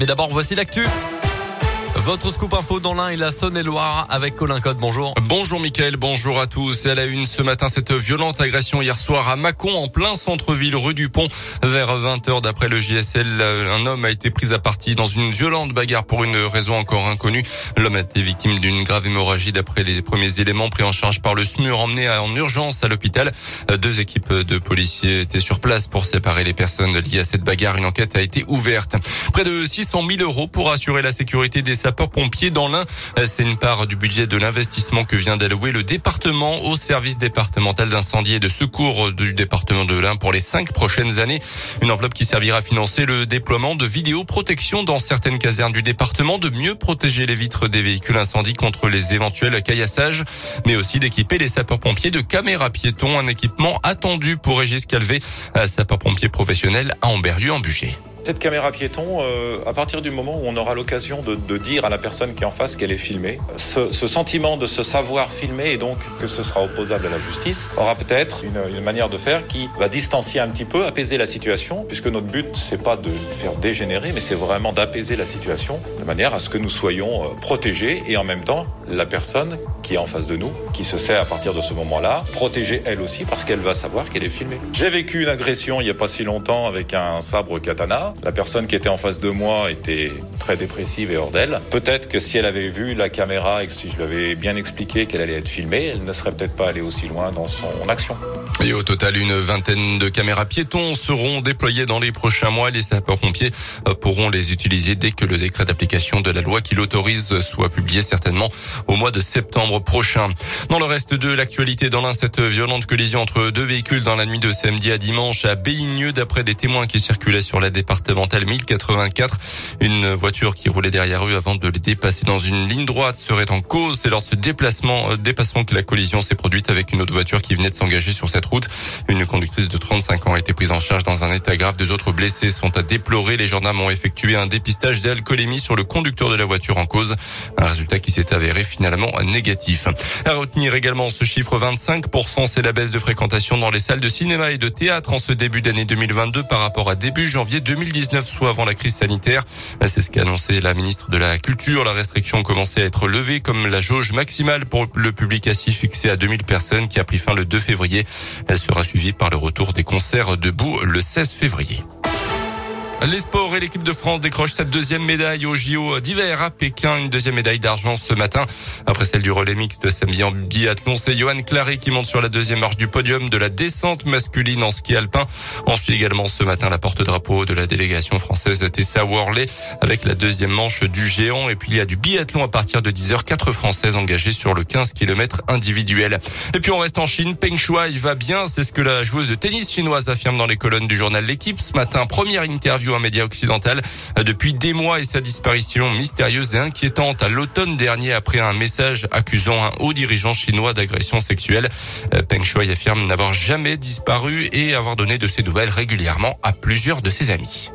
Mais d'abord, voici l'actu. Votre scoop info dans l'Ain et la Saône-et-Loire avec Colin Code. Bonjour. Bonjour Mickaël, bonjour à tous. Et à la une ce matin, cette violente agression hier soir à Mâcon, en plein centre-ville, rue du Pont. Vers 20h d'après le JSL, un homme a été pris à partie dans une violente bagarre pour une raison encore inconnue. L'homme a été victime d'une grave hémorragie d'après les premiers éléments pris en charge par le SMUR, emmené en urgence à l'hôpital. Deux équipes de policiers étaient sur place pour séparer les personnes liées à cette bagarre. Une enquête a été ouverte. Près de 600 000 euros pour assurer la sécurité des sapeurs-pompiers dans l'Ain. C'est une part du budget de l'investissement que vient d'allouer le département au service départemental d'incendie et de secours du département de l'Ain pour les cinq prochaines années. Une enveloppe qui servira à financer le déploiement de vidéoprotection dans certaines casernes du département, de mieux protéger les vitres des véhicules incendies contre les éventuels caillassages, mais aussi d'équiper les sapeurs-pompiers de caméras piétons, un équipement attendu pour Régis Calvé, sapeur-pompier professionnel à Amberieu en Bugey. Cette caméra piéton, euh, à partir du moment où on aura l'occasion de, dire à la personne qui est en face qu'elle est filmée, ce, sentiment de se savoir filmer et donc que ce sera opposable à la justice aura peut-être une, une, manière de faire qui va distancier un petit peu, apaiser la situation, puisque notre but c'est pas de faire dégénérer, mais c'est vraiment d'apaiser la situation de manière à ce que nous soyons euh, protégés et en même temps la personne qui est en face de nous, qui se sait à partir de ce moment-là, protégée elle aussi parce qu'elle va savoir qu'elle est filmée. J'ai vécu une agression il n'y a pas si longtemps avec un sabre katana. La personne qui était en face de moi était très dépressive et hors d'elle. Peut-être que si elle avait vu la caméra et que si je lui avais bien expliqué qu'elle allait être filmée, elle ne serait peut-être pas allée aussi loin dans son action. Et au total, une vingtaine de caméras piétons seront déployées dans les prochains mois. Les sapeurs-pompiers pourront les utiliser dès que le décret d'application de la loi qui l'autorise soit publié certainement au mois de septembre prochain. Dans le reste de l'actualité, dans l'un, cette violente collision entre deux véhicules dans la nuit de samedi à dimanche à Béligneux, d'après des témoins qui circulaient sur la départementale 1084. Une voiture qui roulait derrière eux avant de les dépasser dans une ligne droite serait en cause. C'est lors de ce déplacement, euh, dépassement que la collision s'est produite avec une autre voiture qui venait de s'engager sur cette route. Une conductrice de 35 ans a été prise en charge dans un état grave. Deux autres blessés sont à déplorer. Les gendarmes ont effectué un dépistage d'alcoolémie sur le conducteur de la voiture en cause. Un résultat qui s'est avéré finalement négatif. À retenir également ce chiffre 25%, c'est la baisse de fréquentation dans les salles de cinéma et de théâtre en ce début d'année 2022 par rapport à début janvier 2019, soit avant la crise sanitaire. C'est ce qu'a annoncé la ministre de la Culture. La restriction commençait à être levée comme la jauge maximale pour le public assis fixé à 2000 personnes qui a pris fin le 2 février. Elle sera suivie par le retour des concerts debout le 16 février. Les sports et l'équipe de France décrochent sa deuxième médaille au JO d'hiver à Pékin. Une deuxième médaille d'argent ce matin. Après celle du relais mixte samedi en biathlon, c'est Johan Clary qui monte sur la deuxième marche du podium de la descente masculine en ski alpin. On suit également ce matin la porte-drapeau de la délégation française Tessa Worley avec la deuxième manche du géant. Et puis il y a du biathlon à partir de 10h. Quatre Françaises engagées sur le 15 km individuel. Et puis on reste en Chine. Peng Shuai va bien. C'est ce que la joueuse de tennis chinoise affirme dans les colonnes du journal L'équipe. Ce matin, première interview un média occidental depuis des mois et sa disparition mystérieuse et inquiétante à l'automne dernier après un message accusant un haut dirigeant chinois d'agression sexuelle. Peng Shuai affirme n'avoir jamais disparu et avoir donné de ses nouvelles régulièrement à plusieurs de ses amis.